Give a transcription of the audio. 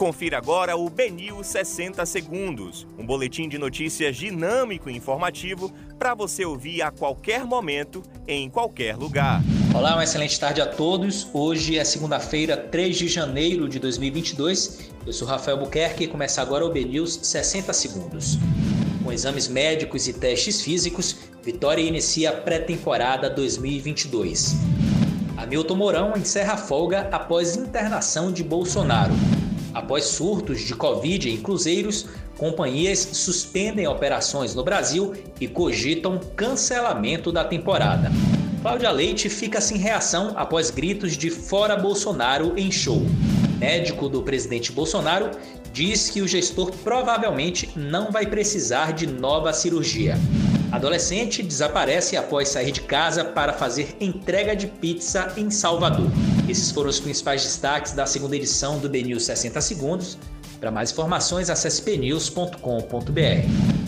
Confira agora o Benil 60 Segundos, um boletim de notícias dinâmico e informativo para você ouvir a qualquer momento, em qualquer lugar. Olá, uma excelente tarde a todos. Hoje é segunda-feira, 3 de janeiro de 2022. Eu sou Rafael Buquerque e começa agora o BNews 60 Segundos. Com exames médicos e testes físicos, Vitória inicia a pré-temporada 2022. Hamilton Mourão encerra a folga após internação de Bolsonaro. Após surtos de Covid em cruzeiros, companhias suspendem operações no Brasil e cogitam cancelamento da temporada. Cláudia Leite fica sem reação após gritos de fora Bolsonaro em show. Médico do presidente Bolsonaro diz que o gestor provavelmente não vai precisar de nova cirurgia. Adolescente desaparece após sair de casa para fazer entrega de pizza em Salvador. Esses foram os principais destaques da segunda edição do BNews 60 Segundos. Para mais informações, acesse pnews.com.br.